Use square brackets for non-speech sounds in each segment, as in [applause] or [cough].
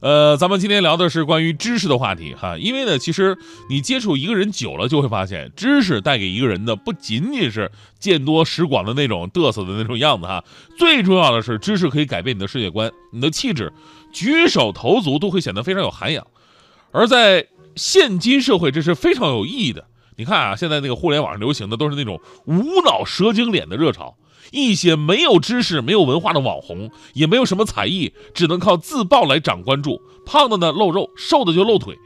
呃，咱们今天聊的是关于知识的话题哈，因为呢，其实你接触一个人久了，就会发现，知识带给一个人的不仅仅是见多识广的那种嘚瑟的那种样子哈，[laughs] 最重要的是，知识可以改变你的世界观，你的气质，举手投足都会显得非常有涵养。而在现今社会，这是非常有意义的。你看啊，现在那个互联网上流行的都是那种无脑蛇精脸的热潮。一些没有知识、没有文化的网红，也没有什么才艺，只能靠自爆来涨关注。胖的呢露肉，瘦的就露腿，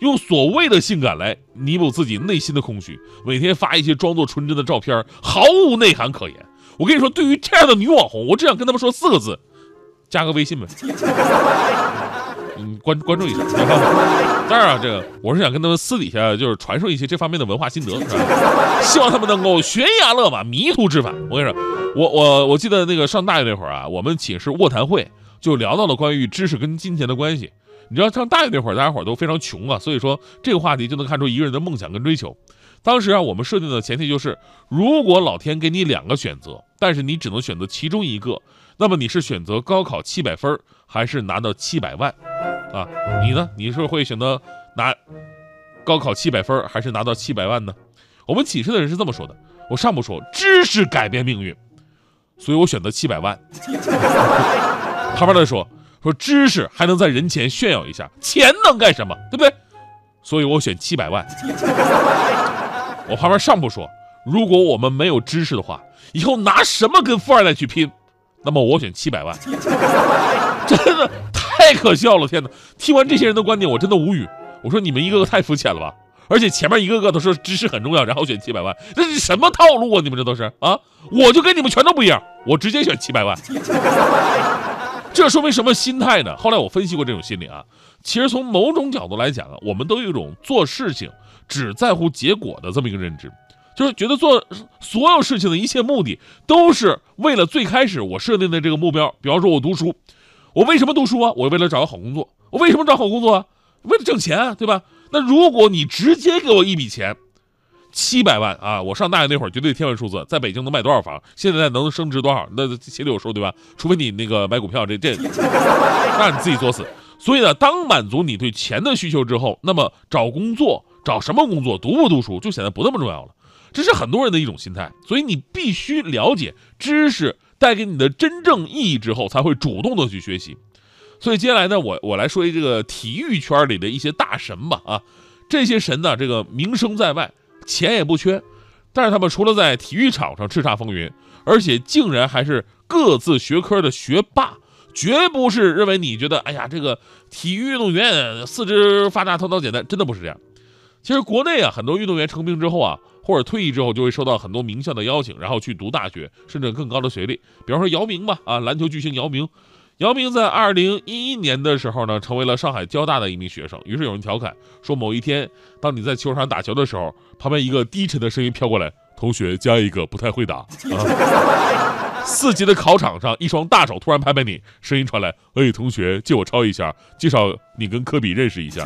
用所谓的性感来弥补自己内心的空虚。每天发一些装作纯真的照片，毫无内涵可言。我跟你说，对于这样的女网红，我只想跟他们说四个字：加个微信呗。嗯，关关注一下。当然啊，这个我是想跟他们私底下就是传授一些这方面的文化心得，是吧？希望他们能够悬崖勒马，迷途知返。我跟你说。我我我记得那个上大学那会儿啊，我们寝室卧谈会就聊到了关于知识跟金钱的关系。你知道上大学那会儿，大家伙都非常穷啊，所以说这个话题就能看出一个人的梦想跟追求。当时啊，我们设定的前提就是，如果老天给你两个选择，但是你只能选择其中一个，那么你是选择高考七百分，还是拿到七百万？啊，你呢？你是会选择拿高考七百分，还是拿到七百万呢？我们寝室的人是这么说的：我上不说知识改变命运。所以我选择七百万。[laughs] 旁边的说说知识还能在人前炫耀一下，钱能干什么？对不对？所以我选七百万。[laughs] 我旁边上铺说，如果我们没有知识的话，以后拿什么跟富二代去拼？那么我选七百万。[laughs] 真的太可笑了！天哪！听完这些人的观点，我真的无语。我说你们一个个太肤浅了吧。而且前面一个个都说知识很重要，然后选七百万，这是什么套路啊？你们这都是啊？我就跟你们全都不一样，我直接选七百万。[laughs] 这说明什么心态呢？后来我分析过这种心理啊，其实从某种角度来讲啊，我们都有一种做事情只在乎结果的这么一个认知，就是觉得做所有事情的一切目的都是为了最开始我设定的这个目标。比方说，我读书，我为什么读书啊？我为了找个好工作。我为什么找好工作啊？为了挣钱啊，对吧？那如果你直接给我一笔钱，七百万啊！我上大学那会儿绝对天文数字，在北京能买多少房？现在能升值多少？那心里有数对吧？除非你那个买股票，这这，让你自己作死。所以呢，当满足你对钱的需求之后，那么找工作，找什么工作，读不读书就显得不那么重要了。这是很多人的一种心态。所以你必须了解知识带给你的真正意义之后，才会主动的去学习。所以接下来呢，我我来说一这个体育圈里的一些大神吧啊，这些神呢，这个名声在外，钱也不缺，但是他们除了在体育场上叱咤风云，而且竟然还是各自学科的学霸，绝不是认为你觉得哎呀这个体育运动员四肢发达头脑简单，真的不是这样。其实国内啊，很多运动员成名之后啊，或者退役之后，就会收到很多名校的邀请，然后去读大学，甚至更高的学历。比方说姚明吧，啊，篮球巨星姚明。姚明在二零一一年的时候呢，成为了上海交大的一名学生。于是有人调侃说，某一天，当你在球场打球的时候，旁边一个低沉的声音飘过来：“同学加一个，不太会打。”啊，四级的考场上，一双大手突然拍拍你，声音传来：“哎，同学，借我抄一下，介绍你跟科比认识一下。”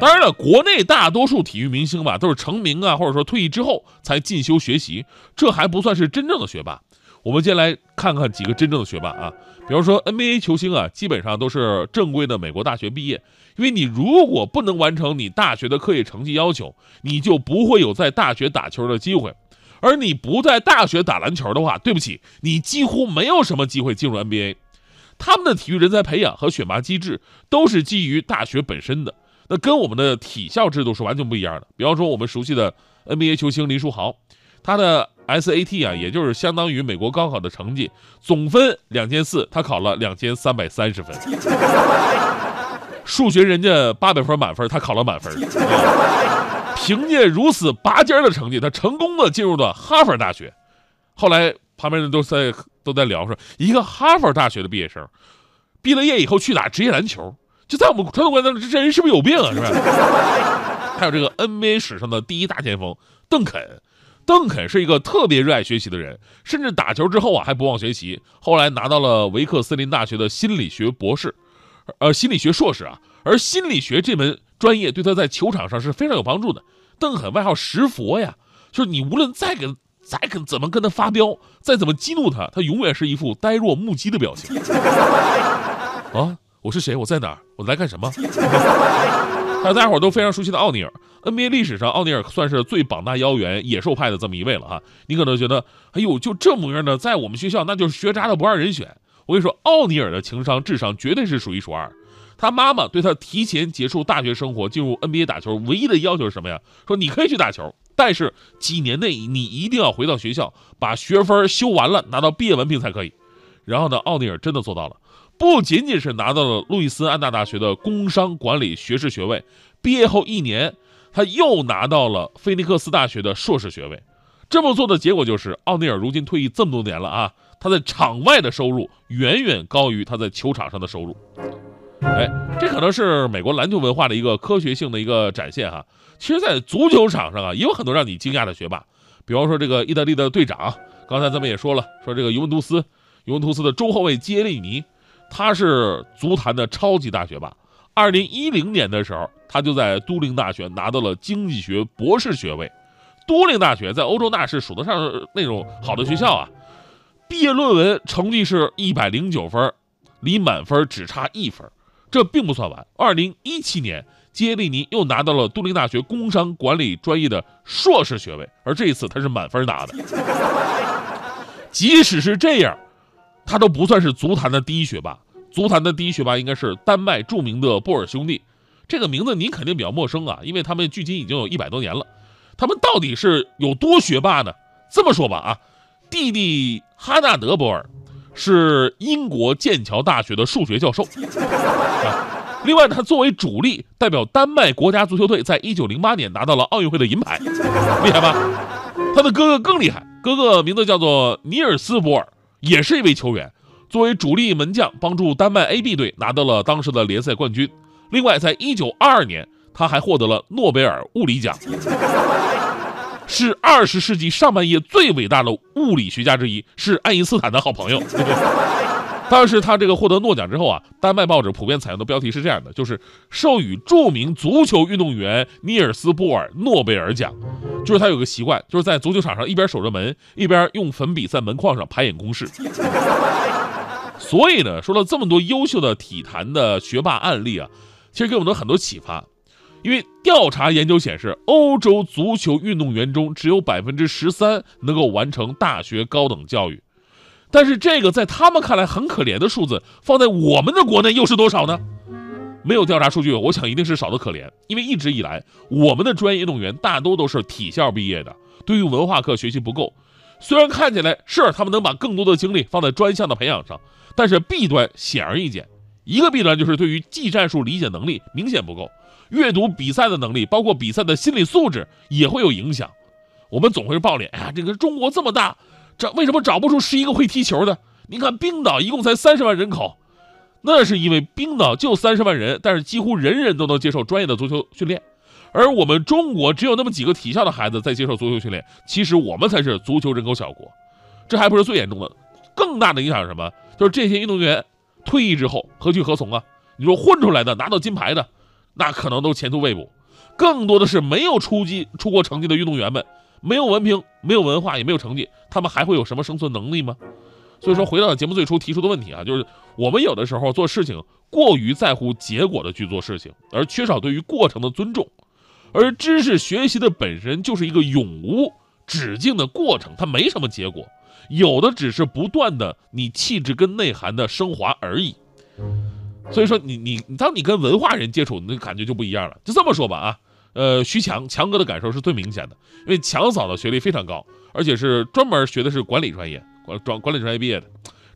当然了，国内大多数体育明星吧，都是成名啊，或者说退役之后才进修学习，这还不算是真正的学霸。我们先来看看几个真正的学霸啊，比方说 NBA 球星啊，基本上都是正规的美国大学毕业。因为你如果不能完成你大学的课业成绩要求，你就不会有在大学打球的机会。而你不在大学打篮球的话，对不起，你几乎没有什么机会进入 NBA。他们的体育人才培养和选拔机制都是基于大学本身的，那跟我们的体校制度是完全不一样的。比方说我们熟悉的 NBA 球星林书豪，他的。SAT 啊，也就是相当于美国高考的成绩，总分两千四，他考了两千三百三十分。数学人家八百分满分，他考了满分。凭借如此拔尖的成绩，他成功的进入了哈佛大学。后来旁边人都在都在聊说，一个哈佛大学的毕业生，毕了业以后去打职业篮球，就在我们传统观念中，这人是不是有病啊？是吧？[laughs] 还有这个 NBA 史上的第一大前锋邓肯。邓肯是一个特别热爱学习的人，甚至打球之后啊还不忘学习。后来拿到了维克斯林大学的心理学博士，呃，心理学硕士啊。而心理学这门专业对他在球场上是非常有帮助的。邓肯外号石佛呀，就是你无论再跟再跟怎么跟他发飙，再怎么激怒他，他永远是一副呆若木鸡的表情。[laughs] 啊，我是谁？我在哪儿？我来干什么？还 [laughs] 有大家伙都非常熟悉的奥尼尔，NBA 历史上奥尼尔算是最膀大腰圆、野兽派的这么一位了哈。你可能觉得，哎呦，就这模样的，在我们学校那就是学渣的不二人选。我跟你说，奥尼尔的情商、智商绝对是数一数二。他妈妈对他提前结束大学生活、进入 NBA 打球，唯一的要求是什么呀？说你可以去打球，但是几年内你一定要回到学校，把学分修完了，拿到毕业文凭才可以。然后呢，奥尼尔真的做到了。不仅仅是拿到了路易斯安那大学的工商管理学士学位，毕业后一年，他又拿到了菲尼克斯大学的硕士学位。这么做的结果就是，奥尼尔如今退役这么多年了啊，他在场外的收入远远高于他在球场上的收入。哎，这可能是美国篮球文化的一个科学性的一个展现哈。其实，在足球场上啊，也有很多让你惊讶的学霸，比方说这个意大利的队长，刚才咱们也说了，说这个尤文图斯，尤文图斯的中后卫杰利尼。他是足坛的超级大学霸。二零一零年的时候，他就在都灵大学拿到了经济学博士学位。都灵大学在欧洲那是数得上那种好的学校啊。毕业论文成绩是一百零九分，离满分只差一分。这并不算完。二零一七年，杰利尼又拿到了都灵大学工商管理专业的硕士学位，而这一次他是满分拿的。即使是这样。他都不算是足坛的第一学霸，足坛的第一学霸应该是丹麦著名的波尔兄弟，这个名字您肯定比较陌生啊，因为他们距今已经有一百多年了。他们到底是有多学霸呢？这么说吧啊，弟弟哈纳德·波尔是英国剑桥大学的数学教授，[laughs] 另外他作为主力代表丹麦国家足球队，在一九零八年拿到了奥运会的银牌，厉害吧？他的哥哥更厉害，哥哥名字叫做尼尔斯·波尔。也是一位球员，作为主力门将，帮助丹麦 AB 队拿到了当时的联赛冠军。另外，在一九二二年，他还获得了诺贝尔物理奖，[laughs] 是二十世纪上半叶最伟大的物理学家之一，是爱因斯坦的好朋友。[laughs] 但是他这个获得诺奖之后啊，丹麦报纸普遍采用的标题是这样的，就是授予著名足球运动员尼尔斯·波尔诺贝尔奖。就是他有个习惯，就是在足球场上一边守着门，一边用粉笔在门框上排演公式。所以呢，说了这么多优秀的体坛的学霸案例啊，其实给我们很多启发。因为调查研究显示，欧洲足球运动员中只有百分之十三能够完成大学高等教育。但是这个在他们看来很可怜的数字，放在我们的国内又是多少呢？没有调查数据，我想一定是少得可怜。因为一直以来，我们的专业运动员大多都是体校毕业的，对于文化课学习不够。虽然看起来是他们能把更多的精力放在专项的培养上，但是弊端显而易见。一个弊端就是对于技战术理解能力明显不够，阅读比赛的能力，包括比赛的心理素质也会有影响。我们总会抱怨：哎呀，这个中国这么大。这为什么找不出十一个会踢球的？你看冰岛一共才三十万人口，那是因为冰岛就三十万人，但是几乎人人都能接受专业的足球训练，而我们中国只有那么几个体校的孩子在接受足球训练。其实我们才是足球人口小国，这还不是最严重的，更大的影响是什么？就是这些运动员退役之后何去何从啊？你说混出来的拿到金牌的，那可能都前途未卜，更多的是没有出击出过成绩的运动员们。没有文凭，没有文化，也没有成绩，他们还会有什么生存能力吗？所以说，回到节目最初提出的问题啊，就是我们有的时候做事情过于在乎结果的去做事情，而缺少对于过程的尊重。而知识学习的本身就是一个永无止境的过程，它没什么结果，有的只是不断的你气质跟内涵的升华而已。所以说，你你当你跟文化人接触，那感觉就不一样了。就这么说吧啊。呃，徐强强哥的感受是最明显的，因为强嫂的学历非常高，而且是专门学的是管理专业，管专管理专业毕业的，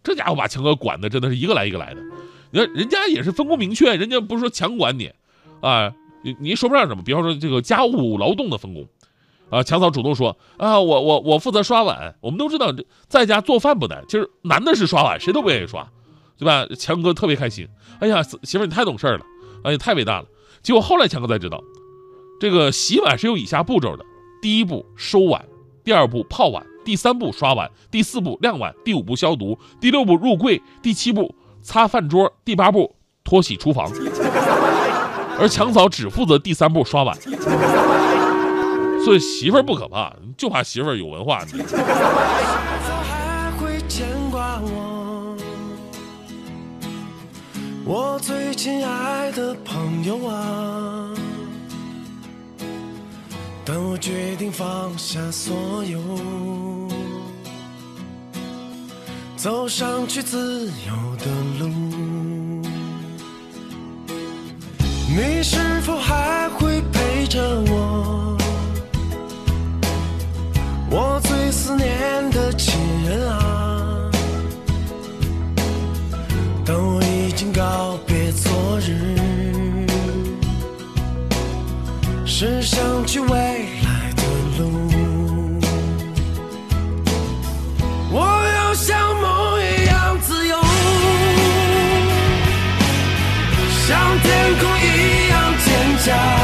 这家伙把强哥管的真的是一个来一个来的。你看人家也是分工明确，人家不是说强管你，啊，你你说不上什么。比方说这个家务劳动的分工，啊，强嫂主动说啊，我我我负责刷碗。我们都知道在家做饭不难，其实难的是刷碗，谁都不愿意刷，对吧？强哥特别开心，哎呀，媳妇你太懂事了，哎呀，太伟大了。结果后来强哥才知道。这个洗碗是有以下步骤的：第一步收碗，第二步泡碗，第三步刷碗，第四步晾碗，第五步消毒，第六步入柜，第七步擦饭桌，第八步拖洗厨房。而强嫂只负责第三步刷碗。所以媳妇儿不可怕，就怕媳妇儿有文化。是否还会牵挂我？我最亲爱的朋友啊！当我决定放下所有，走上去自由的路，你是否还会陪着我？我最思念的亲人啊，当我已经告别昨日，是想去为。shine.